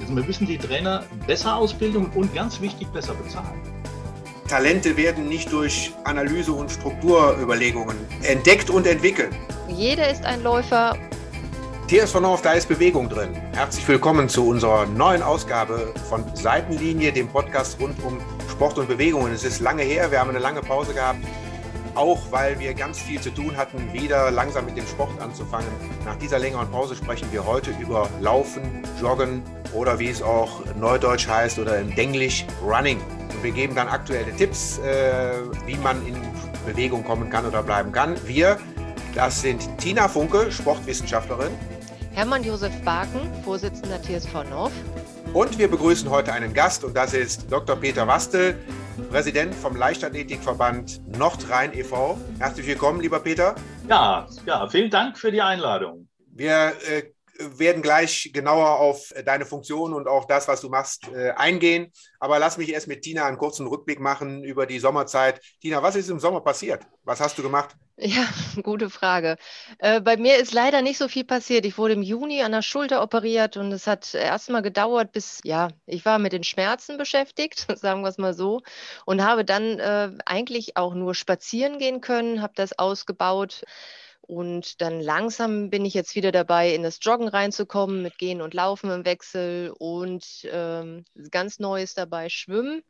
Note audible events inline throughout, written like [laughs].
Also wir müssen die Trainer besser ausbilden und ganz wichtig besser bezahlen. Talente werden nicht durch Analyse und Strukturüberlegungen entdeckt und entwickelt. Jeder ist ein Läufer. TSV North, da ist Bewegung drin. Herzlich willkommen zu unserer neuen Ausgabe von Seitenlinie, dem Podcast rund um Sport und Bewegung. Es ist lange her, wir haben eine lange Pause gehabt auch weil wir ganz viel zu tun hatten, wieder langsam mit dem Sport anzufangen. Nach dieser längeren Pause sprechen wir heute über Laufen, Joggen oder wie es auch neudeutsch heißt oder im Denglisch Running. Und wir geben dann aktuelle Tipps, äh, wie man in Bewegung kommen kann oder bleiben kann. Wir, das sind Tina Funke, Sportwissenschaftlerin. Hermann Josef Baken, Vorsitzender TSV North. Und wir begrüßen heute einen Gast und das ist Dr. Peter Wastel, Präsident vom Leichtathletikverband Nordrhein e.V. Herzlich willkommen, lieber Peter. Ja, ja, vielen Dank für die Einladung. Wir äh, werden gleich genauer auf deine Funktion und auch das, was du machst, äh, eingehen. Aber lass mich erst mit Tina einen kurzen Rückblick machen über die Sommerzeit. Tina, was ist im Sommer passiert? Was hast du gemacht? Ja, [laughs] gute Frage. Äh, bei mir ist leider nicht so viel passiert. Ich wurde im Juni an der Schulter operiert und es hat erstmal gedauert, bis, ja, ich war mit den Schmerzen beschäftigt, [laughs] sagen wir es mal so, und habe dann äh, eigentlich auch nur spazieren gehen können, habe das ausgebaut. Und dann langsam bin ich jetzt wieder dabei, in das Joggen reinzukommen, mit Gehen und Laufen im Wechsel und ähm, ganz Neues dabei, Schwimmen.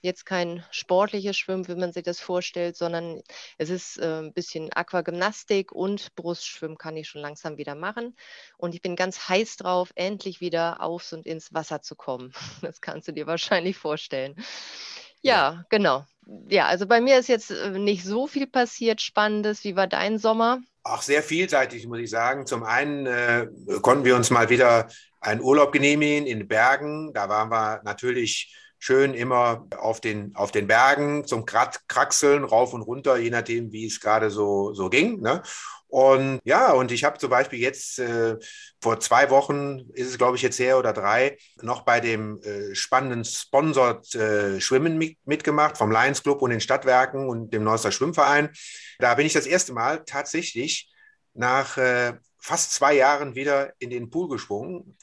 Jetzt kein sportliches Schwimmen, wie man sich das vorstellt, sondern es ist äh, ein bisschen Aquagymnastik und Brustschwimmen kann ich schon langsam wieder machen. Und ich bin ganz heiß drauf, endlich wieder aufs und ins Wasser zu kommen. [laughs] Das kannst du dir wahrscheinlich vorstellen. Ja, genau. Ja, also bei mir ist jetzt äh, nicht so viel passiert, Spannendes. Wie war dein Sommer? Auch sehr vielseitig, muss ich sagen. Zum einen äh, konnten wir uns mal wieder einen Urlaub genehmigen in Bergen. Da waren wir natürlich schön immer auf den, auf den Bergen zum Kraxeln, rauf und runter, je nachdem, wie es gerade so, so ging. Ne? Und ja, und ich habe zum Beispiel jetzt äh, vor zwei Wochen, ist es glaube ich jetzt her oder drei, noch bei dem äh, spannenden Sponsored äh, Schwimmen mit, mitgemacht vom Lions Club und den Stadtwerken und dem Neusser Schwimmverein. Da bin ich das erste Mal tatsächlich nach äh, fast zwei Jahren wieder in den Pool geschwungen.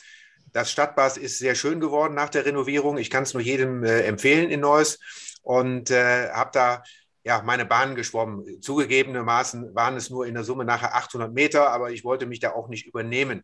Das Stadtbad ist sehr schön geworden nach der Renovierung. Ich kann es nur jedem äh, empfehlen in Neuss und äh, habe da ja, meine Bahnen geschwommen. Zugegebenermaßen waren es nur in der Summe nachher 800 Meter, aber ich wollte mich da auch nicht übernehmen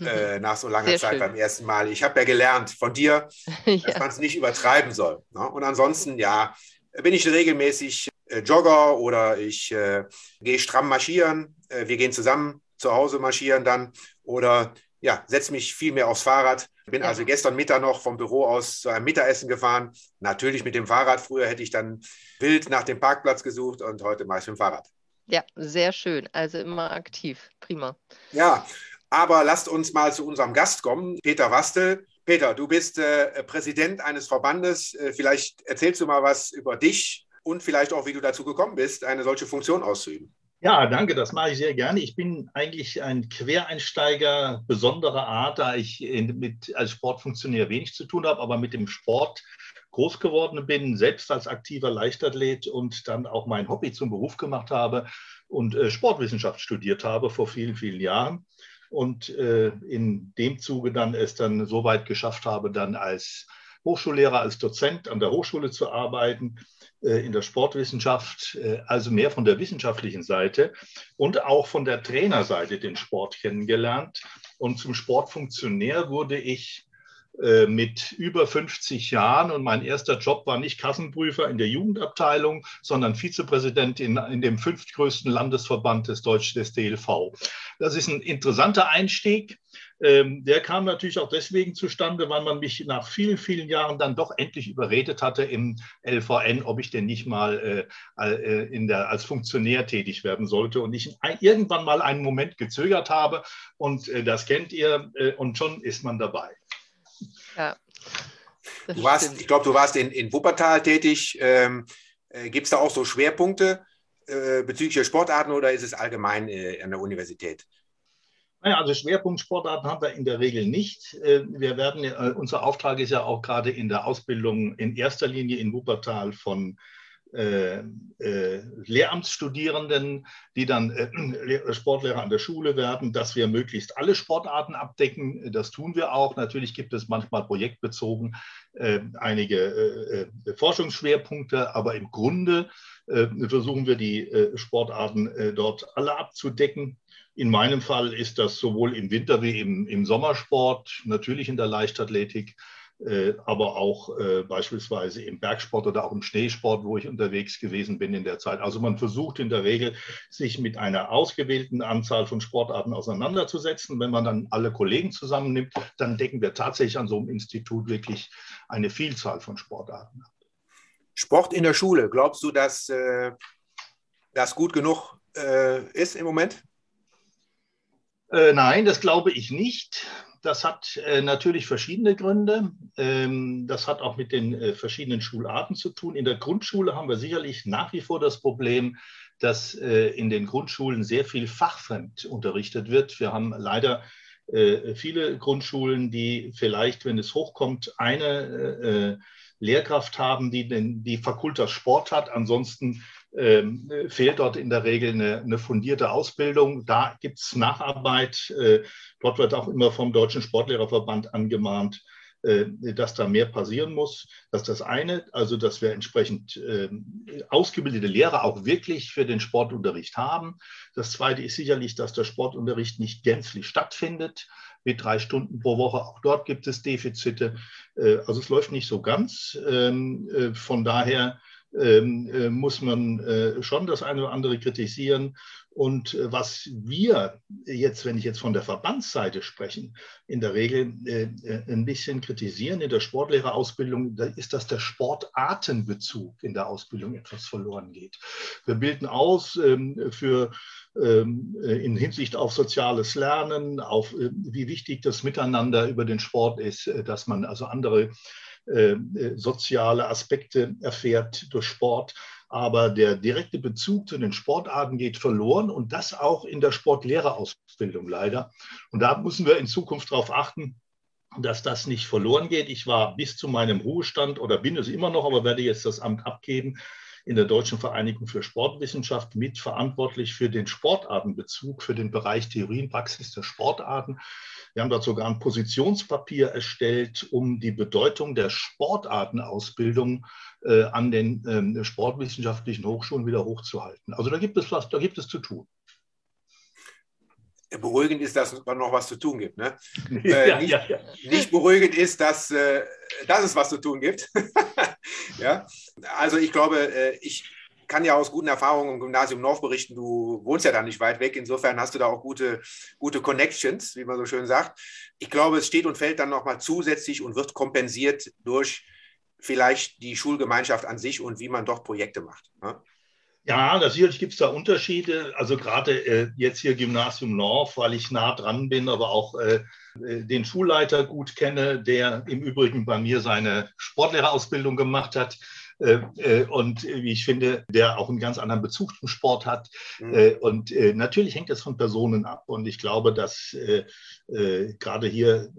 [laughs] äh, nach so langer Sehr Zeit schön. beim ersten Mal. Ich habe ja gelernt von dir, [laughs] ja. dass man es nicht übertreiben soll. Ne? Und ansonsten, ja, bin ich regelmäßig äh, Jogger oder ich äh, gehe stramm marschieren. Äh, wir gehen zusammen zu Hause marschieren dann oder ja, setze mich viel mehr aufs Fahrrad. Bin ja. also gestern Mittag noch vom Büro aus zu einem Mittagessen gefahren. Natürlich mit dem Fahrrad. Früher hätte ich dann wild nach dem Parkplatz gesucht und heute mache ich mit dem Fahrrad. Ja, sehr schön. Also immer aktiv. Prima. Ja, aber lasst uns mal zu unserem Gast kommen, Peter Wastel. Peter, du bist äh, Präsident eines Verbandes. Äh, vielleicht erzählst du mal was über dich und vielleicht auch, wie du dazu gekommen bist, eine solche Funktion auszuüben. Ja, danke, das mache ich sehr gerne. Ich bin eigentlich ein Quereinsteiger besonderer Art, da ich in, mit, als Sportfunktionär wenig zu tun habe, aber mit dem Sport groß geworden bin, selbst als aktiver Leichtathlet und dann auch mein Hobby zum Beruf gemacht habe und äh, Sportwissenschaft studiert habe vor vielen, vielen Jahren. Und äh, in dem Zuge dann es dann so weit geschafft habe, dann als Hochschullehrer, als Dozent an der Hochschule zu arbeiten äh, in der Sportwissenschaft, äh, also mehr von der wissenschaftlichen Seite und auch von der Trainerseite den Sport kennengelernt. Und zum Sportfunktionär wurde ich äh, mit über 50 Jahren und mein erster Job war nicht Kassenprüfer in der Jugendabteilung, sondern Vizepräsident in, in dem fünftgrößten Landesverband des Deutschen des DLV. Das ist ein interessanter Einstieg. Ähm, der kam natürlich auch deswegen zustande, weil man mich nach vielen, vielen Jahren dann doch endlich überredet hatte im LVN, ob ich denn nicht mal äh, äh, in der, als Funktionär tätig werden sollte und ich irgendwann mal einen Moment gezögert habe und äh, das kennt ihr äh, und schon ist man dabei. Ja. Du warst, ich glaube, du warst in, in Wuppertal tätig. Ähm, äh, Gibt es da auch so Schwerpunkte äh, bezüglich der Sportarten oder ist es allgemein äh, an der Universität? Naja, also Schwerpunktsportarten haben wir in der Regel nicht. Äh, wir werden, äh, unser Auftrag ist ja auch gerade in der Ausbildung in erster Linie in Wuppertal von äh, Lehramtsstudierenden, die dann Sportlehrer an der Schule werden, dass wir möglichst alle Sportarten abdecken. Das tun wir auch. Natürlich gibt es manchmal projektbezogen einige Forschungsschwerpunkte, aber im Grunde versuchen wir die Sportarten dort alle abzudecken. In meinem Fall ist das sowohl im Winter wie im, im Sommersport, natürlich in der Leichtathletik äh, aber auch äh, beispielsweise im Bergsport oder auch im Schneesport, wo ich unterwegs gewesen bin in der Zeit. Also man versucht in der Regel, sich mit einer ausgewählten Anzahl von Sportarten auseinanderzusetzen. Wenn man dann alle Kollegen zusammennimmt, dann decken wir tatsächlich an so einem Institut wirklich eine Vielzahl von Sportarten. Sport in der Schule, glaubst du, dass äh, das gut genug äh, ist im Moment? Äh, nein, das glaube ich nicht. Das hat äh, natürlich verschiedene Gründe. Ähm, das hat auch mit den äh, verschiedenen Schularten zu tun. In der Grundschule haben wir sicherlich nach wie vor das Problem, dass äh, in den Grundschulen sehr viel fachfremd unterrichtet wird. Wir haben leider äh, viele Grundschulen, die vielleicht, wenn es hochkommt, eine äh, Lehrkraft haben, die den, die Fakultas Sport hat. Ansonsten ähm, fehlt dort in der Regel eine, eine fundierte Ausbildung. Da gibt es Nacharbeit. Äh, dort wird auch immer vom Deutschen Sportlehrerverband angemahnt, äh, dass da mehr passieren muss. Das ist das eine, also dass wir entsprechend äh, ausgebildete Lehrer auch wirklich für den Sportunterricht haben. Das zweite ist sicherlich, dass der Sportunterricht nicht gänzlich stattfindet mit drei Stunden pro Woche. Auch dort gibt es Defizite. Äh, also es läuft nicht so ganz. Ähm, äh, von daher ähm, äh, muss man äh, schon das eine oder andere kritisieren. Und äh, was wir jetzt, wenn ich jetzt von der Verbandsseite sprechen, in der Regel ein bisschen kritisieren in der Sportlehrerausbildung, ist, dass der Sportartenbezug in der Ausbildung etwas verloren geht. Wir bilden aus ähm, für ähm, in Hinsicht auf soziales Lernen, auf wie wichtig das Miteinander über den Sport ist, dass man also andere soziale Aspekte erfährt durch Sport. Aber der direkte Bezug zu den Sportarten geht verloren und das auch in der Sportlehrerausbildung leider. Und da müssen wir in Zukunft darauf achten, dass das nicht verloren geht. Ich war bis zu meinem Ruhestand oder bin es immer noch, aber werde jetzt das Amt abgeben, in der Deutschen Vereinigung für Sportwissenschaft mitverantwortlich für den Sportartenbezug, für den Bereich Theorie und Praxis der Sportarten. Wir haben dort sogar ein Positionspapier erstellt, um die Bedeutung der Sportartenausbildung äh, an den ähm, sportwissenschaftlichen Hochschulen wieder hochzuhalten. Also da gibt es was, da gibt es zu tun. Beruhigend ist, dass es noch was zu tun gibt. Ne? [laughs] Äh, ja, nicht, ja, ja. nicht, beruhigend ist, dass, äh, dass es was zu tun gibt. [laughs] ja? Also ich glaube, äh, ich, kann ja aus guten Erfahrungen im Gymnasium North berichten, du wohnst ja da nicht weit weg, insofern hast du da auch gute, gute Connections, wie man so schön sagt. Ich glaube, es steht und fällt dann nochmal zusätzlich und wird kompensiert durch vielleicht die Schulgemeinschaft an sich und wie man dort Projekte macht. Ne? Ja, natürlich gibt es da Unterschiede. Also gerade äh, jetzt hier Gymnasium North, weil ich nah dran bin, aber auch äh, äh den Schulleiter gut kenne, der im Übrigen bei mir seine Sportlehrerausbildung gemacht hat. Äh, äh, und wie ich finde, der auch einen ganz anderen Bezug zum Sport hat. Mhm. Äh, und natürlich hängt das von Personen ab. Und ich glaube, dass gerade hier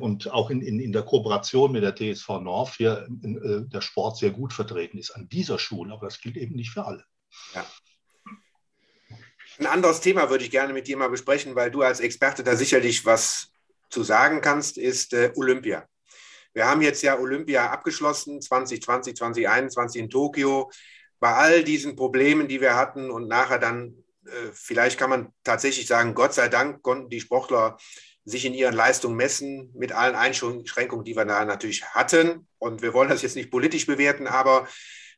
und auch in, in, in der Kooperation mit der TSV North hier der Sport sehr gut vertreten ist an dieser Schule. Aber das gilt eben nicht für alle. Ja. Ein anderes Thema würde ich gerne mit dir mal besprechen, weil du als Experte da sicherlich was zu sagen kannst, ist Olympia. Wir haben jetzt ja Olympia abgeschlossen, 2020, 2021 in Tokio. Bei all diesen Problemen, die wir hatten und nachher dann, äh, vielleicht kann man tatsächlich sagen, Gott sei Dank konnten die Sportler sich in ihren Leistungen messen, mit allen Einschränkungen, die wir da natürlich hatten. Und wir wollen das jetzt nicht politisch bewerten, aber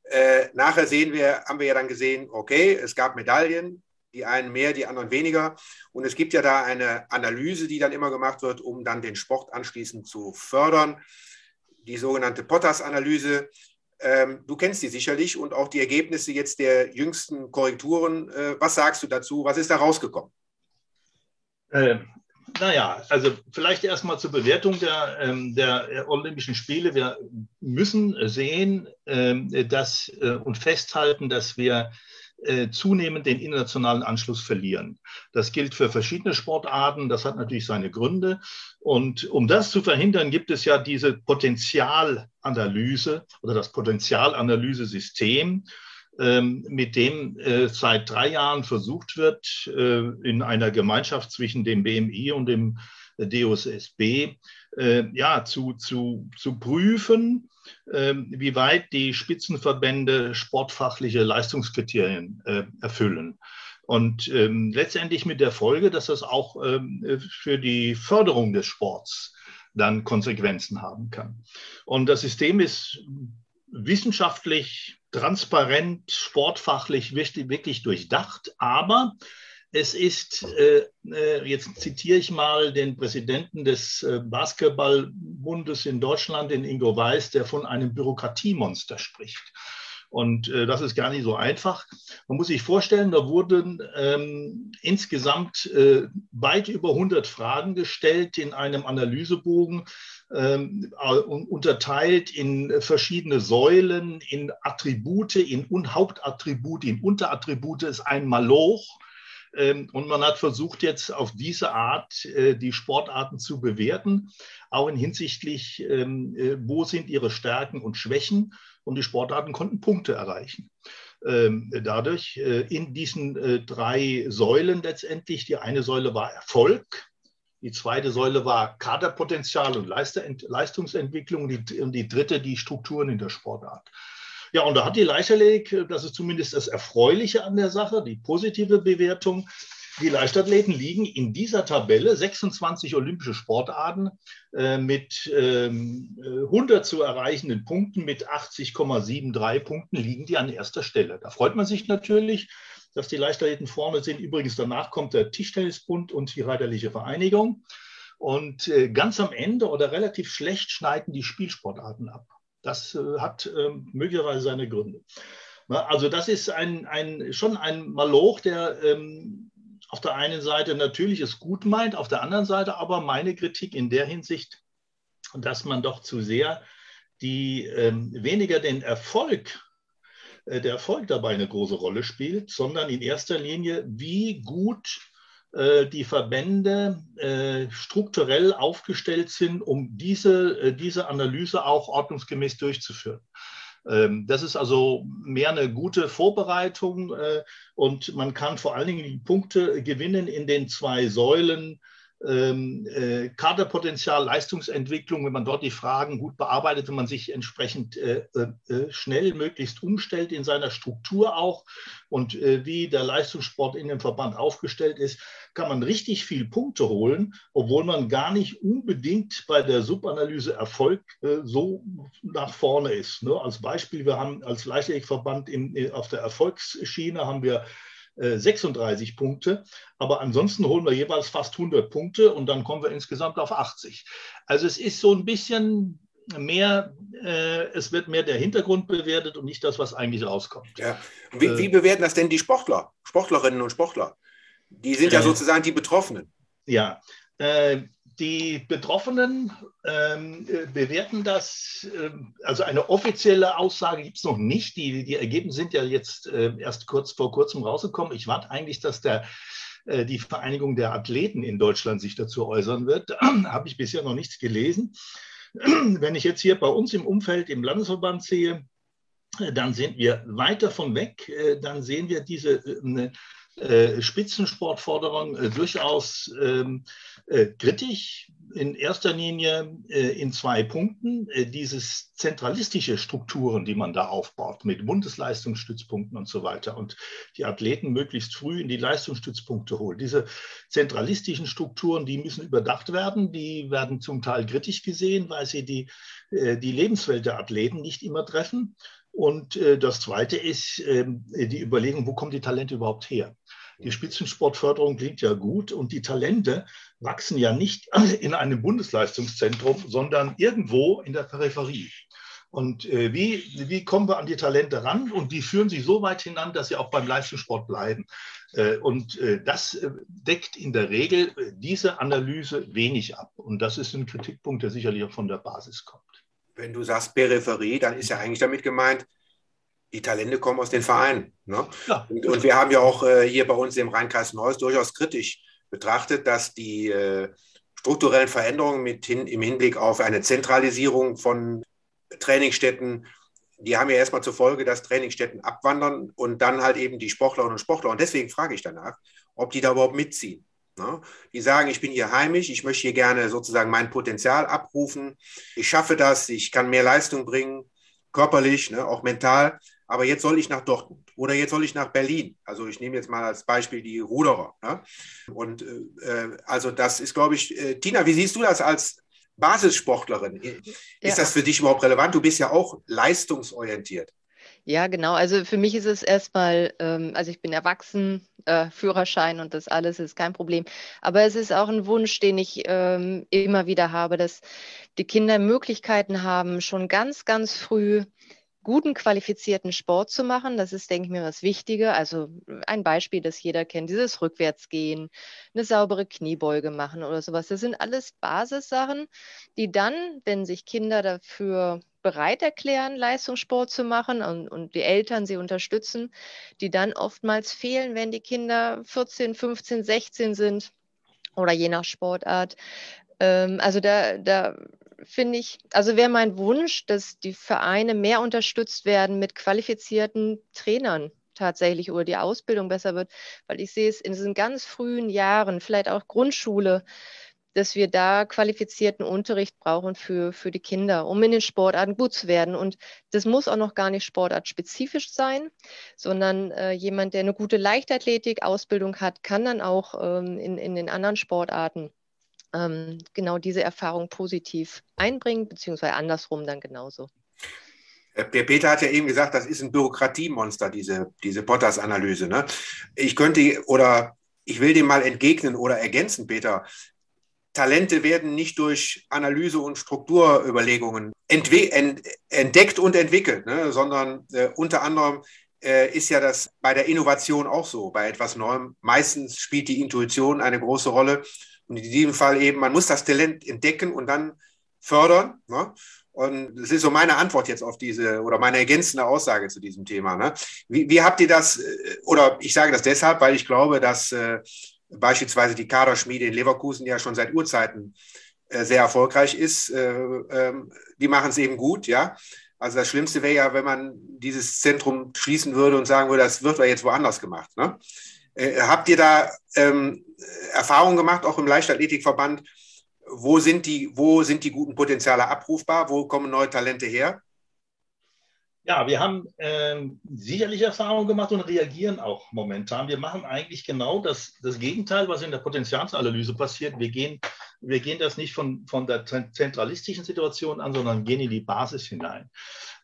äh, nachher sehen wir, haben wir ja dann gesehen, okay, es gab Medaillen, die einen mehr, die anderen weniger. Und es gibt ja da eine Analyse, die dann immer gemacht wird, um dann den Sport anschließend zu fördern. Die sogenannte Potters-Analyse. Ähm, du kennst die sicherlich und auch die Ergebnisse jetzt der jüngsten Korrekturen. Äh, was sagst du dazu? Was ist da rausgekommen? Ähm, naja, also vielleicht erstmal zur Bewertung der, ähm, der Olympischen Spiele. Wir müssen sehen ähm, dass, äh, und festhalten, dass wir äh, zunehmend den internationalen Anschluss verlieren. Das gilt für verschiedene Sportarten, das hat natürlich seine Gründe. Und um das zu verhindern, gibt es ja diese Potenzialanalyse oder das Potenzialanalysesystem, ähm, mit dem äh, seit drei Jahren versucht wird, äh, in einer Gemeinschaft zwischen dem BMI und dem DOSSB äh, ja, zu, zu, zu prüfen, wie weit die Spitzenverbände sportfachliche Leistungskriterien erfüllen. Und ähm, letztendlich mit der Folge, dass das auch ähm, für die Förderung des Sports dann Konsequenzen haben kann. Und das System ist wissenschaftlich, transparent, sportfachlich wirklich, wirklich durchdacht, aber es ist, äh, äh, jetzt zitiere ich mal den Präsidenten des äh, Basketballbundes in Deutschland, den Ingo Weiß, der von einem Bürokratiemonster spricht. Und äh, das ist gar nicht so einfach. Man muss sich vorstellen, da wurden ähm, insgesamt äh, weit über 100 Fragen gestellt in einem Analysebogen, ähm, unterteilt in verschiedene Säulen, in Attribute, in Hauptattribute, in Unterattribute ist ein Maloch. Ähm, und man hat versucht, jetzt auf diese Art äh, die Sportarten zu bewerten, auch in hinsichtlich, ähm, äh, wo sind ihre Stärken und Schwächen und die Sportarten konnten Punkte erreichen. Ähm, dadurch äh, in diesen drei Säulen letztendlich, die eine Säule war Erfolg, die zweite Säule war Kaderpotenzial und Leistungsentwicklung und die, und die dritte die Strukturen in der Sportart. Ja, und da hat die Leichtathletik, äh, das ist zumindest das Erfreuliche an der Sache, die positive Bewertung, die Leichtathleten liegen in dieser Tabelle 26 olympische Sportarten äh, mit ähm, 100 äh, zu erreichenden Punkten, mit 80,73 Punkten liegen die an erster Stelle. Da freut man sich natürlich, dass die Leichtathleten vorne sind. Übrigens danach kommt der Tischtennisbund und die Reiterliche Vereinigung. Und äh, ganz am Ende oder relativ schlecht schneiden die Spielsportarten ab. Das äh, hat ähm, möglicherweise seine Gründe. Also das ist ein, ein, schon ein Maloch, der ähm, auf der einen Seite natürlich es gut meint, auf der anderen Seite aber meine Kritik in der Hinsicht, dass man doch zu sehr die ähm, weniger den Erfolg, äh, der Erfolg dabei eine große Rolle spielt, sondern in erster Linie, wie gut die Verbände äh, strukturell aufgestellt sind, um diese, äh, diese Analyse auch ordnungsgemäß durchzuführen. Ähm, das ist also mehr eine gute Vorbereitung äh, und man kann vor allen Dingen die Punkte gewinnen in den zwei Säulen äh, Kaderpotenzial, Leistungsentwicklung, wenn man dort die Fragen gut bearbeitet, wenn man sich entsprechend äh, äh, schnell möglichst umstellt in seiner Struktur auch und äh, wie der Leistungssport in dem Verband aufgestellt ist, kann man richtig viel Punkte holen, obwohl man gar nicht unbedingt bei der Subanalyse Erfolg äh, so nach vorne ist. Ne? Als Beispiel, wir haben als Leichtathletikverband äh, auf der Erfolgsschiene haben wir 36 äh, Punkte. Aber ansonsten holen wir jeweils fast 100 Punkte und dann kommen wir insgesamt auf 80. Also es ist so ein bisschen mehr, äh, es wird mehr der Hintergrund bewertet und nicht das, was eigentlich rauskommt. Ja. Wie, äh, wie bewerten das denn die Sportler, Sportlerinnen und Sportler? Die sind ja sozusagen die Betroffenen. Ja, äh, die Betroffenen ähm, äh, bewerten das, äh, also eine offizielle Aussage gibt es noch nicht. Die, die Ergebnisse sind ja jetzt äh, erst kurz vor kurzem rausgekommen. Ich warte eigentlich, dass der, äh, die Vereinigung der Athleten in Deutschland sich dazu äußern wird. [clears throat] Habe ich bisher noch nichts gelesen. [clears throat] Wenn ich jetzt hier bei uns im Umfeld im Landesverband sehe, äh, dann sind wir weit davon weg. Äh, dann sehen wir diese äh, Spitzensportforderung äh, durchaus ähm, äh, kritisch. In erster Linie äh, in zwei Punkten. Äh, dieses zentralistische Strukturen, die man da aufbaut, mit Bundesleistungsstützpunkten und so weiter und die Athleten möglichst früh in die Leistungsstützpunkte holt. Diese zentralistischen Strukturen, die müssen überdacht werden. Die werden zum Teil kritisch gesehen, weil sie die, die Lebenswelt der Athleten nicht immer treffen. Und äh, das Zweite ist äh, die Überlegung, wo kommen die Talente überhaupt her? Die Spitzensportförderung klingt ja gut und die Talente wachsen ja nicht in einem Bundesleistungszentrum, sondern irgendwo in der Peripherie. Und äh, wie, wie kommen wir an die Talente ran? Und die führen sie so weit hinan, dass sie auch beim Leistungssport bleiben. Äh, und äh, das äh, deckt in der Regel äh, diese Analyse wenig ab. Und das ist ein Kritikpunkt, der sicherlich auch von der Basis kommt wenn du sagst Peripherie, dann ist ja eigentlich damit gemeint, die Talente kommen aus den Vereinen. Ne? Ja. Und, und, wir haben ja auch äh, hier bei uns im Rheinkreis Neuss durchaus kritisch betrachtet, dass die äh, strukturellen Veränderungen mit hin, im Hinblick auf eine Zentralisierung von Trainingsstätten die haben ja erstmal zur Folge, dass Trainingsstätten abwandern und dann halt eben die Sportlerinnen und Sportler. Und deswegen frage ich danach, ob die da überhaupt mitziehen. Ne? Die sagen, ich bin hier heimisch, ich möchte hier gerne sozusagen mein Potenzial abrufen, ich schaffe das, ich kann mehr Leistung bringen, körperlich, ne, auch mental, aber jetzt soll ich nach Dortmund oder jetzt soll ich nach Berlin. Also ich nehme jetzt mal als Beispiel die Ruderer. Ne? Und äh, also das ist, glaube ich, äh, Tina, wie siehst du das als Basissportlerin? Ist ja. das für dich überhaupt relevant? Du bist ja auch leistungsorientiert. Ja, genau. Also für mich ist es erstmal, ähm, also ich bin erwachsen, äh, Führerschein und das alles ist kein Problem. Aber es ist auch ein Wunsch, den ich ähm, immer wieder habe, dass die Kinder Möglichkeiten haben, schon ganz, ganz früh guten, qualifizierten Sport zu machen. Das ist, denke ich mir, was Wichtige. Also ein Beispiel, das jeder kennt, dieses Rückwärtsgehen, eine saubere Kniebeuge machen oder sowas. Das sind alles Basissachen, die dann, wenn sich Kinder dafür bereit erklären, Leistungssport zu machen und, und die Eltern sie unterstützen, die dann oftmals fehlen, wenn die Kinder 14, 15, 16 sind oder je nach Sportart. Ähm, also da, da finde ich, also wäre mein Wunsch, dass die Vereine mehr unterstützt werden mit qualifizierten Trainern tatsächlich oder die Ausbildung besser wird, weil ich sehe es in diesen ganz frühen Jahren, vielleicht auch Grundschule, dass wir da qualifizierten Unterricht brauchen für, für die Kinder, um in den Sportarten gut zu werden. Und das muss auch noch gar nicht sportartspezifisch sein, sondern äh, jemand, der eine gute Leichtathletik-Ausbildung hat, kann dann auch ähm, in, in den anderen Sportarten ähm, genau diese Erfahrung positiv einbringen, beziehungsweise andersrum dann genauso. Äh, der Peter hat ja eben gesagt, das ist ein Bürokratiemonster, diese, diese Potters-Analyse. Ne? Ich könnte oder ich will dem mal entgegnen oder ergänzen, Peter. Talente werden nicht durch Analyse und Strukturüberlegungen entdeckt und entwickelt, ne? sondern äh, unter anderem äh, ist ja das bei der Innovation auch so, bei etwas Neuem. Meistens spielt die Intuition eine große Rolle. Und in diesem Fall eben, man muss das Talent entdecken und dann fördern. Ne? Und das ist so meine Antwort jetzt auf diese oder meine ergänzende Aussage zu diesem Thema. Ne? Wie, wie, habt ihr das, äh, oder ich sage das deshalb, weil ich glaube, dass äh, beispielsweise die Kaderschmiede in Leverkusen ja schon seit Urzeiten äh, sehr erfolgreich ist. Äh, ähm, die machen es eben gut, ja. Also das Schlimmste wäre ja, wenn man dieses Zentrum schließen würde und sagen würde, das wird ja jetzt woanders gemacht. Ne? Äh, habt ihr da ähm, Erfahrungen gemacht, auch im Leichtathletikverband? Wo sind, die, wo sind die guten Potenziale abrufbar? Wo kommen neue Talente her? Ja, wir haben äh, sicherlich Erfahrungen gemacht und reagieren auch momentan. Wir machen eigentlich genau das, das Gegenteil, was in der Potenzialsanalyse passiert. Wir gehen, wir gehen das nicht von, von der zentralistischen Situation an, sondern gehen in die Basis hinein.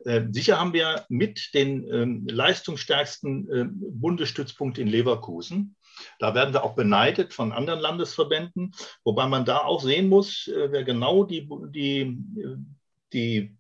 Äh, sicher haben wir mit den ähm, leistungsstärksten äh, Bundesstützpunkt in Leverkusen. Da werden wir auch beneidet von anderen Landesverbänden, wobei man da auch sehen muss, äh, wer genau die, die, die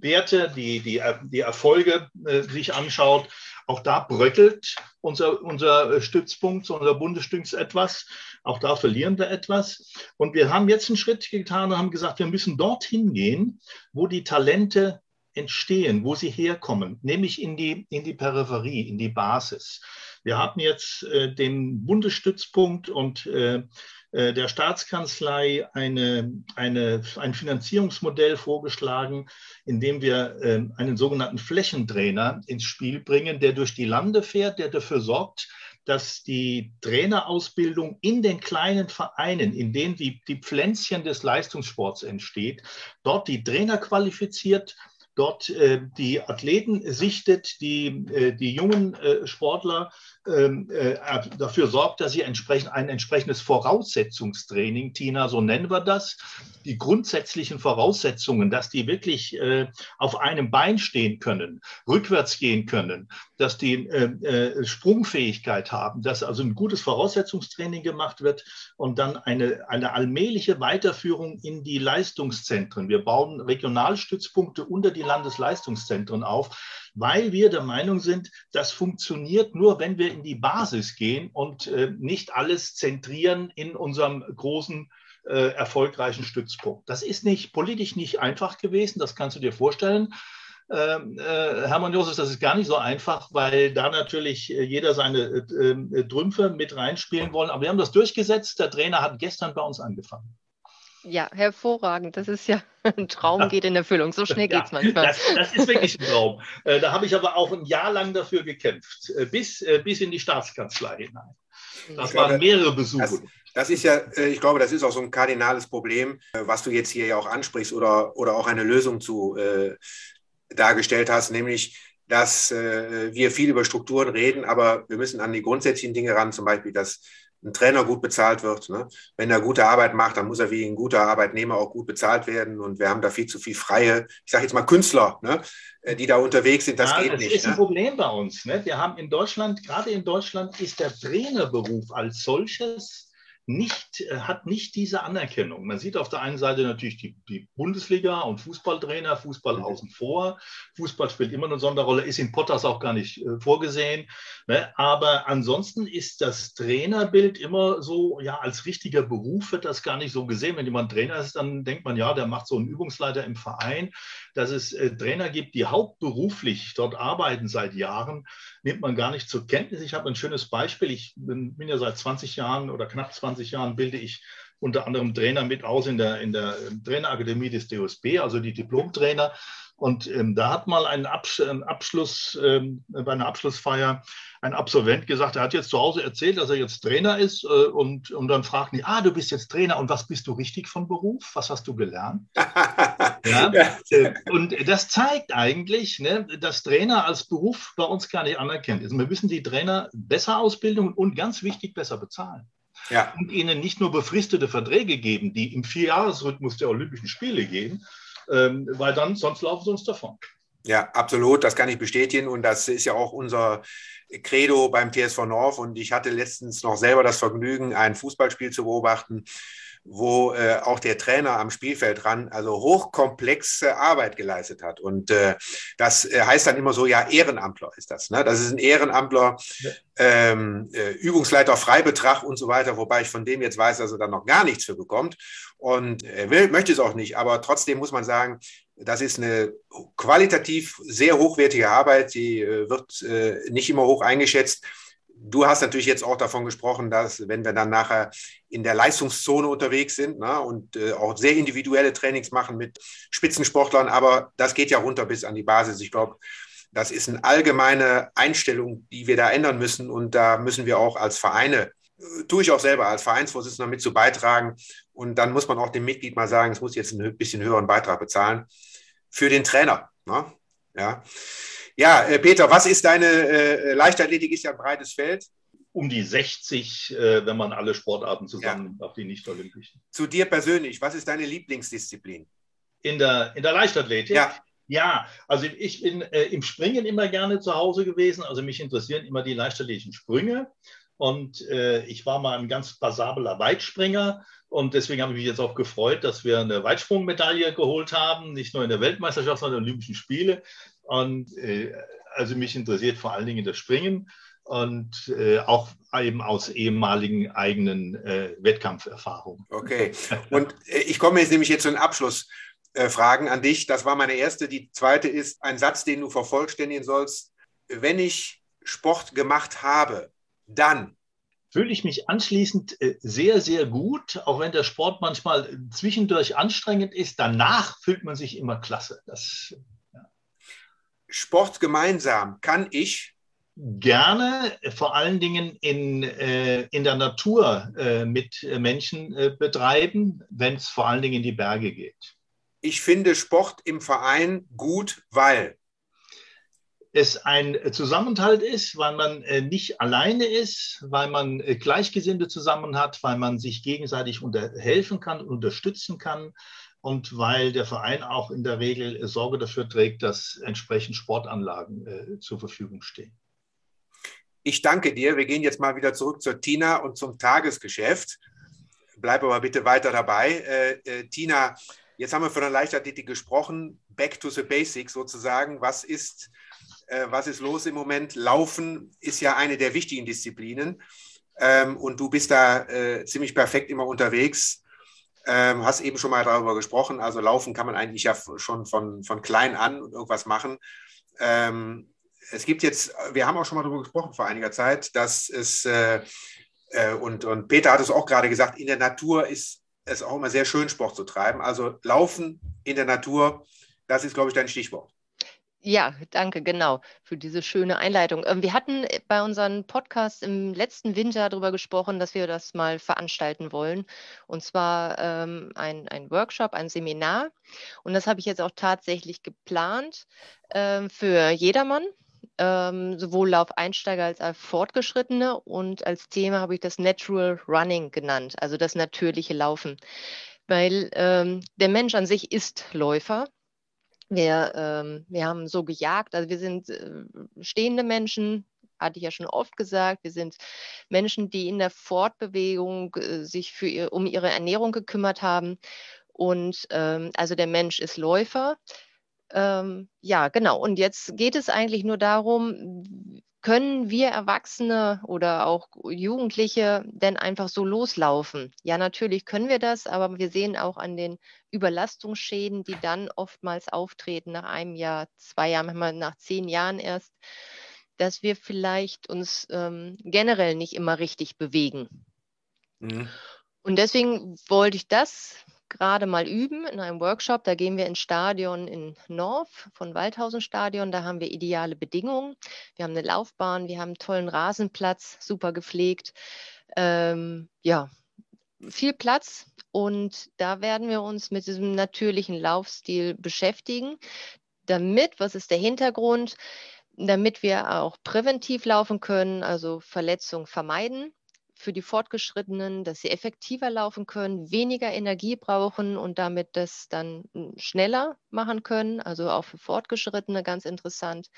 Werte, die, die, die Erfolge äh, sich anschaut, auch da bröckelt unser, unser Stützpunkt, unser Bundesstütz etwas. Auch da verlieren wir etwas. Und wir haben jetzt einen Schritt getan und haben gesagt, wir müssen dorthin gehen, wo die Talente entstehen, wo sie herkommen, nämlich in die, in die Peripherie, in die Basis. Wir haben jetzt äh, den Bundesstützpunkt und äh, äh, der Staatskanzlei eine, eine, ein Finanzierungsmodell vorgeschlagen, in dem wir äh, einen sogenannten Flächentrainer ins Spiel bringen, der durch die Lande fährt, der dafür sorgt, dass die Trainerausbildung in den kleinen Vereinen, in denen die, die Pflänzchen des Leistungssports entsteht, dort die Trainer qualifiziert, dort äh, die Athleten sichtet, die, äh, die jungen äh, Sportler ähm, äh, dafür sorgt, dass sie entsprechend ein entsprechendes Voraussetzungstraining, Tina, so nennen wir das, die grundsätzlichen Voraussetzungen, dass die wirklich äh, auf einem Bein stehen können, rückwärts gehen können, dass die äh, Sprungfähigkeit haben, dass also ein gutes Voraussetzungstraining gemacht wird und dann eine, eine allmähliche Weiterführung in die Leistungszentren. Wir bauen Regionalstützpunkte unter die Landesleistungszentren auf weil wir der Meinung sind, das funktioniert nur, wenn wir in die Basis gehen und äh, nicht alles zentrieren in unserem großen äh, erfolgreichen Stützpunkt. Das ist nicht politisch nicht einfach gewesen, das kannst du dir vorstellen. Ähm, äh, Hermann Josef, das ist gar nicht so einfach, weil da natürlich äh, jeder seine äh, Trümpfe mit reinspielen wollen. Aber wir haben das durchgesetzt. Der Trainer hat gestern bei uns angefangen. Ja, hervorragend. Das ist ja [laughs] ein Traum, geht in Erfüllung. So schnell geht es [laughs] ja, manchmal. Das, das, ist wirklich ein Traum. Äh, da habe ich aber auch ein Jahr lang dafür gekämpft, äh, bis, äh, bis in die Staatskanzlei hinein. Das glaube, waren mehrere Besuche. Das, das, ist ja, ich glaube, das ist auch so ein kardinales Problem, was du jetzt hier ja auch ansprichst oder, oder auch eine Lösung zu äh, dargestellt hast, nämlich dass äh, wir viel über Strukturen reden, aber wir müssen an die grundsätzlichen Dinge ran, zum Beispiel, dass ein Trainer gut bezahlt wird. Ne? Wenn er gute Arbeit macht, dann muss er wie ein guter Arbeitnehmer auch gut bezahlt werden. Und wir haben da viel zu viel freie, ich sage jetzt mal Künstler, ne? Äh, die da unterwegs sind. Das ja, geht das nicht. Das ist ne? ein Problem bei uns. Ne? Wir haben in Deutschland, gerade in Deutschland, ist der Trainerberuf als solches nicht, äh, hat nicht diese Anerkennung. Man sieht auf der einen Seite natürlich die, die Bundesliga und Fußballtrainer, Fußball mhm. außen vor. Fußball spielt immer eine Sonderrolle, ist in Potters auch gar nicht äh, vorgesehen. Ne? Aber ansonsten ist das Trainerbild immer so, ja, als richtiger Beruf wird das gar nicht so gesehen. Wenn jemand Trainer ist, dann denkt man, ja, der macht so einen Übungsleiter im Verein. Dass es äh, Trainer gibt, die hauptberuflich dort arbeiten seit Jahren, nimmt man gar nicht zur Kenntnis. Ich habe ein schönes Beispiel. Ich bin, bin ja seit 20 Jahren oder knapp 20 20 Jahren bilde ich unter anderem Trainer mit aus in der, in der Trainerakademie des DOSB, also die Diplomtrainer. Und ähm, da hat mal ein, ein Abschluss, ähm, bei einer Abschlussfeier ein Absolvent gesagt, er hat jetzt zu Hause erzählt, dass er jetzt Trainer ist. Äh, und, und dann fragten die, ah, du bist jetzt Trainer und was bist du richtig von Beruf? Was hast du gelernt? [laughs] ja? Äh, und das zeigt eigentlich, ne, dass Trainer als Beruf bei uns gar nicht anerkannt ist. Wir müssen die Trainer besser ausbilden und ganz wichtig besser bezahlen ja. und ihnen nicht nur befristete Verträge geben, die im Vierjahresrhythmus der Olympischen Spiele gehen, ähm, weil dann sonst laufen sie uns davon. Ja, absolut, das kann ich bestätigen und das ist ja auch unser Credo beim TSV North und ich hatte letztens noch selber das Vergnügen, ein Fußballspiel zu beobachten wo äh, auch der Trainer am Spielfeld ran also hochkomplexe Arbeit geleistet hat. Und äh, das äh, heißt dann immer so, ja, Ehrenamtler ist das. Ne? Das ist ein Ehrenamtler, ja. ähm, äh, Übungsleiter Freibetrag und so weiter, wobei ich von dem jetzt weiß, dass er dann noch gar nichts für bekommt. Und er will, möchte es auch nicht, aber trotzdem muss man sagen, das ist eine qualitativ sehr hochwertige Arbeit, die äh, wird äh, nicht immer hoch eingeschätzt. Du hast natürlich jetzt auch davon gesprochen, dass wenn wir dann nachher in der Leistungszone unterwegs sind ne, und äh, auch sehr individuelle Trainings machen mit Spitzensportlern, aber das geht ja runter bis an die Basis. Ich glaube, das ist eine allgemeine Einstellung, die wir da ändern müssen und da müssen wir auch als Vereine, äh, tue ich auch selber als Vereinsvorsitzender mit zu beitragen und dann muss man auch dem Mitglied mal sagen, es muss jetzt einen bisschen höheren Beitrag bezahlen für den Trainer. Ne? Ja. Ja, äh, Peter, was ist deine äh, Leichtathletik? Ist ja ein breites Feld. Um die 60, äh, wenn man alle Sportarten zusammen ja. auf die nicht-olympischen. Zu dir persönlich, was ist deine Lieblingsdisziplin? In der, in der Leichtathletik? Ja. Ja, also ich bin äh, im Springen immer gerne zu Hause gewesen. Also mich interessieren immer die leichtathletischen Sprünge. Und äh, ich war mal ein ganz passabler Weitspringer. Und deswegen habe ich mich jetzt auch gefreut, dass wir eine Weitsprungmedaille geholt haben, nicht nur in der Weltmeisterschaft, sondern in den Olympischen Spiele. Und äh, also mich interessiert vor allen Dingen das Springen und äh, auch eben aus ehemaligen eigenen äh, Wettkampferfahrungen. Okay. Und äh, ich komme jetzt nämlich jetzt zu den Abschlussfragen an dich. Das war meine erste. Die zweite ist ein Satz, den du vervollständigen sollst. Wenn ich Sport gemacht habe, dann fühle ich mich anschließend äh, sehr, sehr gut, auch wenn der Sport manchmal zwischendurch anstrengend ist. Danach fühlt man sich immer klasse. Das Sport gemeinsam kann ich? Gerne, vor allen Dingen in, äh, in der Natur äh, mit Menschen äh, betreiben, wenn es vor allen Dingen in die Berge geht. Ich finde Sport im Verein gut, weil es ein Zusammenhalt ist, weil man äh, nicht alleine ist, weil man äh, Gleichgesinnte zusammen hat, weil man sich gegenseitig helfen kann, unterstützen kann, und weil der Verein auch in der Regel Sorge dafür trägt, dass entsprechend Sportanlagen äh, zur Verfügung stehen. Ich danke dir. Wir gehen jetzt mal wieder zurück zur Tina und zum Tagesgeschäft. Bleib aber bitte weiter dabei. Äh, äh, Tina, jetzt haben wir von der Leichtathletik gesprochen. Back to the basics sozusagen. Was ist, äh, was ist los im Moment? Laufen ist ja eine der wichtigen Disziplinen. Ähm, und du bist da äh, ziemlich perfekt immer unterwegs. Ähm, hast eben schon mal darüber gesprochen. Also laufen kann man eigentlich ja schon von, von klein an und irgendwas machen. Ähm, es gibt jetzt, wir haben auch schon mal darüber gesprochen vor einiger Zeit, dass es, äh, äh, und, und Peter hat es auch gerade gesagt, in der Natur ist es auch immer sehr schön, Sport zu treiben. Also Laufen in der Natur, das ist, glaube ich, dein Stichwort. Ja, danke, genau, für diese schöne Einleitung. Ähm, wir hatten bei unseren Podcasts im letzten Winter darüber gesprochen, dass wir das mal veranstalten wollen. Und zwar ähm, ein, ein Workshop, ein Seminar. Und das habe ich jetzt auch tatsächlich geplant ähm, für jedermann, ähm, sowohl Laufeinsteiger als auch Fortgeschrittene. Und als Thema habe ich das Natural Running genannt, also das natürliche Laufen. Weil ähm, der Mensch an sich ist Läufer wir, ähm, wir haben so gejagt, also wir sind äh, stehende Menschen, hatte ich ja schon oft gesagt. Wir sind Menschen, die in der Fortbewegung äh, sich für ihr, um ihre Ernährung gekümmert haben. Und ähm, also der Mensch ist Läufer. Ähm, ja, genau. Und jetzt geht es eigentlich nur darum, können wir Erwachsene oder auch Jugendliche denn einfach so loslaufen? Ja, natürlich können wir das, aber wir sehen auch an den Überlastungsschäden, die dann oftmals auftreten nach einem Jahr, zwei Jahren, manchmal nach zehn Jahren erst, dass wir vielleicht uns ähm, generell nicht immer richtig bewegen. Mhm. Und deswegen wollte ich das gerade mal üben in einem Workshop. Da gehen wir ins Stadion in North von Waldhausen Stadion. Da haben wir ideale Bedingungen. Wir haben eine Laufbahn, wir haben einen tollen Rasenplatz, super gepflegt. Ähm, ja, viel Platz. Und da werden wir uns mit diesem natürlichen Laufstil beschäftigen, damit, was ist der Hintergrund? Damit wir auch präventiv laufen können, also Verletzungen vermeiden für die Fortgeschrittenen, dass sie effektiver laufen können, weniger Energie brauchen und damit das dann hm, schneller machen können. Also auch für Fortgeschrittene ganz interessant.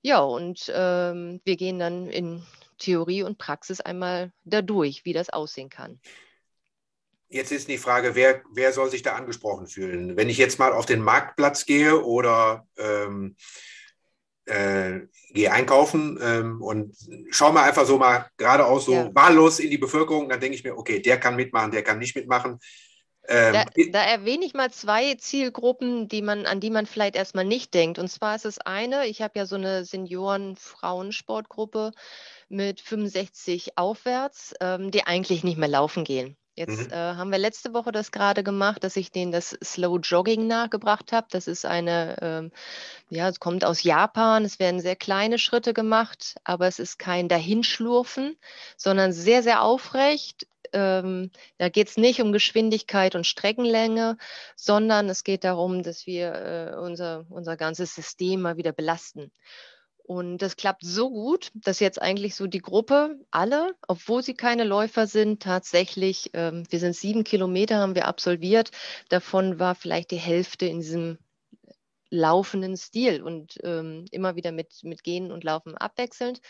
Ja, und ähm, wir gehen dann in Theorie und Praxis einmal dadurch, wie das aussehen kann. Jetzt ist die Frage, wer, wer soll sich da angesprochen fühlen? Wenn ich jetzt mal auf den Marktplatz gehe oder ähm, äh, gehe einkaufen ähm, und schaue mal einfach so mal geradeaus so ja. wahllos in die Bevölkerung, dann denke ich mir, okay, der kann mitmachen, der kann nicht mitmachen. Ähm, da, da, erwähne ich mal zwei Zielgruppen, die man, an die man vielleicht erstmal nicht denkt. Und zwar ist es eine, ich habe ja so eine Senioren-Frauensportgruppe mit 65 aufwärts, ähm, die eigentlich nicht mehr laufen gehen. Jetzt mhm. äh, haben wir letzte Woche das gerade gemacht, dass ich denen das Slow Jogging nachgebracht habe. Das ist eine, ähm, ja, es kommt aus Japan. Es werden sehr kleine Schritte gemacht, aber es ist kein Dahinschlurfen, sondern sehr, sehr aufrecht. Ähm, da geht es nicht um Geschwindigkeit und Streckenlänge, sondern es geht darum, dass wir äh, unser, unser ganzes System mal wieder belasten. Und das klappt so gut, dass jetzt eigentlich so die Gruppe, alle, obwohl sie keine Läufer sind, tatsächlich, ähm, wir sind sieben Kilometer, haben wir absolviert. Davon war vielleicht die Hälfte in diesem laufenden Stil und ähm, immer wieder mit, mit Gehen und Laufen abwechselnd.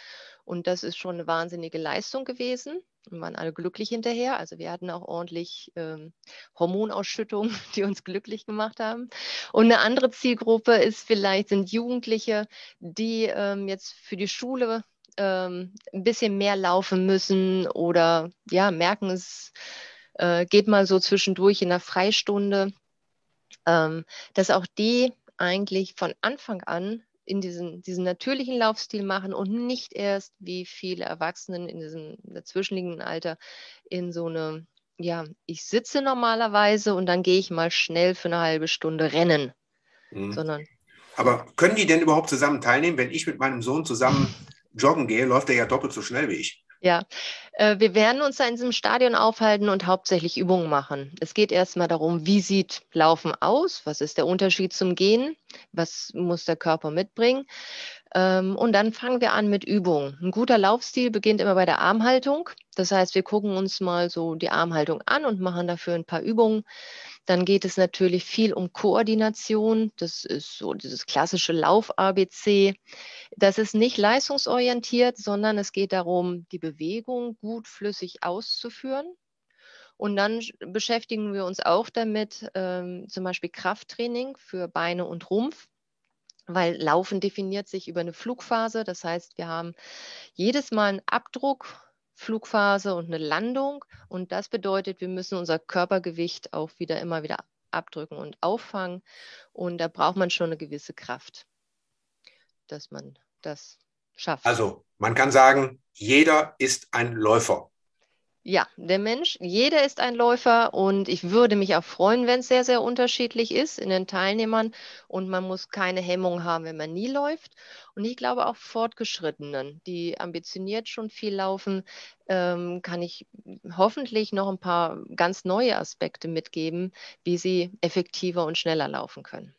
Und das ist schon eine wahnsinnige Leistung gewesen. Wir waren alle glücklich hinterher. Also wir hatten auch ordentlich ähm, Hormonausschüttungen, [laughs] die uns glücklich gemacht haben. Und eine andere Zielgruppe ist vielleicht, sind Jugendliche, die ähm, jetzt für die Schule ähm, ein bisschen mehr laufen müssen oder ja, merken, es äh, geht mal so zwischendurch in der Freistunde, ähm, dass auch die eigentlich von Anfang an in diesen, diesen natürlichen Laufstil machen und nicht erst, wie viele Erwachsenen in diesem dazwischenliegenden Alter, in so eine, ja, ich sitze normalerweise und dann gehe ich mal schnell für eine halbe Stunde rennen. Mhm. Sondern. Aber können die denn überhaupt zusammen teilnehmen? Wenn ich mit meinem Sohn zusammen joggen gehe, läuft er ja doppelt so schnell wie ich. Ja, äh, wir werden uns da in diesem Stadion aufhalten und hauptsächlich Übungen machen. Es geht erstmal darum, wie sieht Laufen aus? Was ist der Unterschied zum Gehen? Was muss der Körper mitbringen? Ähm, und dann fangen wir an mit Übungen. Ein guter Laufstil beginnt immer bei der Armhaltung. Das heißt, wir gucken uns mal so die Armhaltung an und machen dafür ein paar Übungen. Dann geht es natürlich viel um Koordination. Das ist so dieses klassische Lauf-ABC. Das ist nicht leistungsorientiert, sondern es geht darum, die Bewegung gut flüssig auszuführen. Und dann beschäftigen wir uns auch damit, ähm, zum Beispiel Krafttraining für Beine und Rumpf weil Laufen definiert sich über eine Flugphase. Das heißt, wir haben jedes Mal einen Abdruck Flugphase und eine Landung. Und das bedeutet, wir müssen unser Körpergewicht auch wieder immer wieder abdrücken und auffangen. Und da braucht man schon eine gewisse Kraft, dass man das schafft. Also man kann sagen, jeder ist ein Läufer. Ja, der Mensch, jeder ist ein Läufer und ich würde mich auch freuen, wenn es sehr, sehr unterschiedlich ist in den Teilnehmern und man muss keine Hemmung haben, wenn man nie läuft. Und ich glaube auch Fortgeschrittenen, die ambitioniert schon viel laufen, ähm, kann ich hoffentlich noch ein paar ganz neue Aspekte mitgeben, wie sie effektiver und schneller laufen können.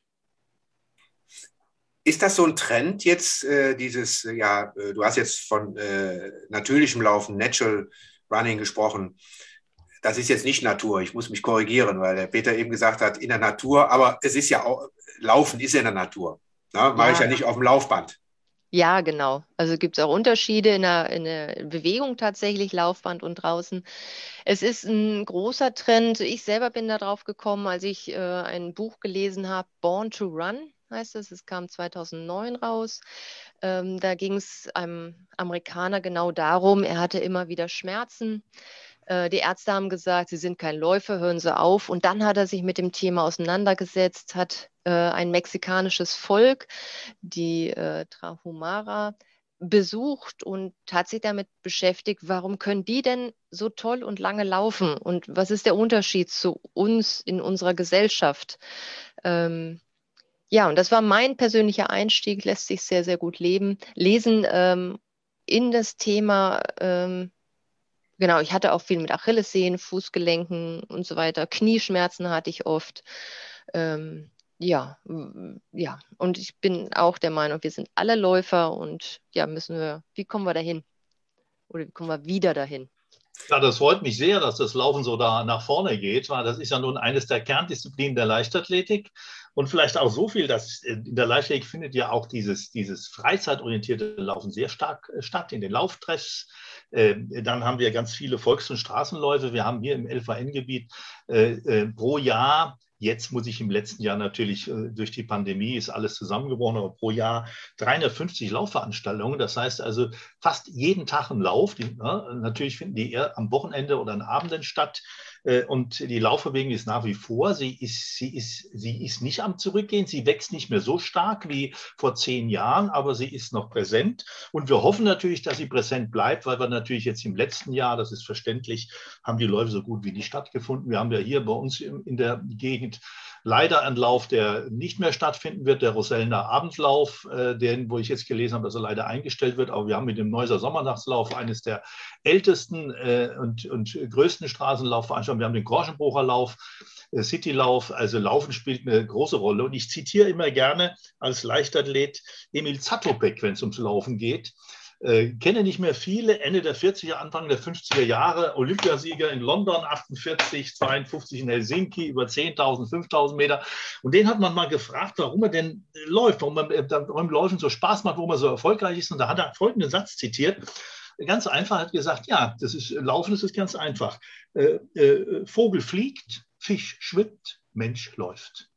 Ist das so ein Trend jetzt, äh, dieses, ja, äh, du hast jetzt von äh, natürlichem Laufen, Natural Running gesprochen. Das ist jetzt nicht Natur. Ich muss mich korrigieren, weil der Peter eben gesagt hat, in der Natur, aber es ist ja auch, Laufen ist in der Natur. Ne? Mache ja. ich ja nicht auf dem Laufband. Ja, genau. Also gibt es auch Unterschiede in der, in der Bewegung tatsächlich, Laufband und draußen. Es ist ein großer Trend. Ich selber bin darauf gekommen, als ich äh, ein Buch gelesen habe, Born to Run heißt es. Es kam 2009 raus. Ähm, da ging es einem Amerikaner genau darum, er hatte immer wieder Schmerzen. Äh, die Ärzte haben gesagt, Sie sind kein Läufer, hören Sie auf. Und dann hat er sich mit dem Thema auseinandergesetzt, hat äh, ein mexikanisches Volk, die äh, Trahumara, besucht und hat sich damit beschäftigt, warum können die denn so toll und lange laufen und was ist der Unterschied zu uns in unserer Gesellschaft? Ähm, ja, und das war mein persönlicher Einstieg, lässt sich sehr, sehr gut leben, lesen ähm, in das Thema. Ähm, genau, ich hatte auch viel mit Achillessehnen, Fußgelenken und so weiter. Knieschmerzen hatte ich oft. Ähm, ja, ja, und ich bin auch der Meinung, wir sind alle Läufer und ja, müssen wir, wie kommen wir dahin? Oder wie kommen wir wieder dahin? Ja, das freut mich sehr, dass das Laufen so da nach vorne geht, weil das ist ja nun eines der Kerndisziplinen der Leichtathletik. Und vielleicht auch so viel, dass in der Leichtathletik findet ja auch dieses, dieses freizeitorientierte Laufen sehr stark äh, statt, in den Lauftreffs. Ähm, dann haben wir ganz viele Volks- und Straßenläufe. Wir haben hier im LVN-Gebiet äh, äh, pro Jahr Jetzt muss ich im letzten Jahr natürlich durch die Pandemie ist alles zusammengebrochen, aber pro Jahr 350 Laufveranstaltungen. Das heißt also fast jeden Tag ein Lauf. Die, ne, natürlich finden die eher am Wochenende oder an Abenden statt. Äh, und die Laufbewegung ist nach wie vor, sie ist, sie, ist, sie ist nicht am Zurückgehen, sie wächst nicht mehr so stark wie vor zehn Jahren, aber sie ist noch präsent. Und wir hoffen natürlich, dass sie präsent bleibt, weil wir natürlich jetzt im letzten Jahr, das ist verständlich, haben die Läufe so gut wie nicht stattgefunden. Wir haben ja hier bei uns in der Gegend leider ein Lauf, der nicht mehr stattfinden wird, der Rosellener Abendlauf, äh, den, wo ich jetzt gelesen habe, dass er leider eingestellt wird. Aber wir haben mit dem Neuser Sommernachtslauf eines der ältesten äh, und, und größten Straßenlaufveranstaltungen. Wir haben den Korschenbrucher Lauf, äh, Citylauf, also Laufen spielt eine große Rolle. Und ich zitiere immer gerne als Leichtathlet Emil Zatopek, wenn es ums Laufen geht. Äh, kenne nicht mehr viele, Ende der 40er, Anfang der 50er Jahre, Olympiasieger in London, 48, 52 in Helsinki, über 10.000, 5.000 Meter. Und den hat man mal gefragt, warum er denn läuft, warum, äh, warum Läufen so Spaß macht, warum er so erfolgreich ist. Und da hat er folgenden Satz zitiert. Ganz einfach hat gesagt, ja, das ist, Laufen ist ganz einfach. Äh, äh, Vogel fliegt, Fisch schwimmt, Mensch läuft.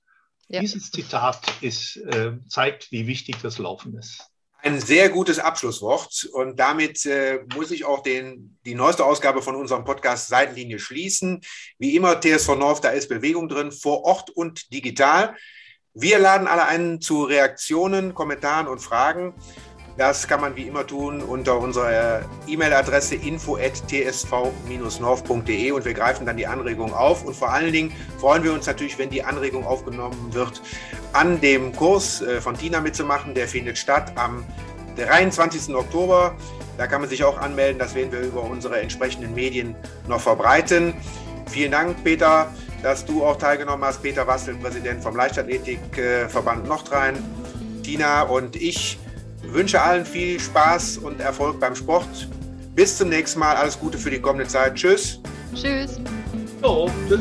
Ja. Dieses Zitat ist, äh, zeigt, wie wichtig das Laufen ist. Ein sehr gutes Abschlusswort und damit äh, muss ich auch den, die neueste Ausgabe von unserem Podcast Seitenlinie schließen. Wie immer, TSV North, da ist Bewegung drin, vor Ort und digital. Wir laden alle ein zu Reaktionen, Kommentaren und Fragen. Das kann man wie immer tun unter unserer E-Mail-Adresse info.tsv-north.de und wir greifen dann die Anregung auf. Und vor allen Dingen freuen wir uns natürlich, wenn die Anregung aufgenommen wird, an dem Kurs äh, von Tina mitzumachen. Der findet statt am 23. Oktober. Da kann man sich auch anmelden. Das werden wir über unsere entsprechenden Medien noch verbreiten. Vielen Dank, Peter, dass du auch teilgenommen hast. Peter Wassel, Präsident vom Leichtathletikverband Nordrhein. Tina und ich wünsche allen viel Spaß und Erfolg beim Sport. Bis zum nächsten Mal. Alles Gute für die kommende Zeit. Tschüss. Tschüss. Oh, tschüss.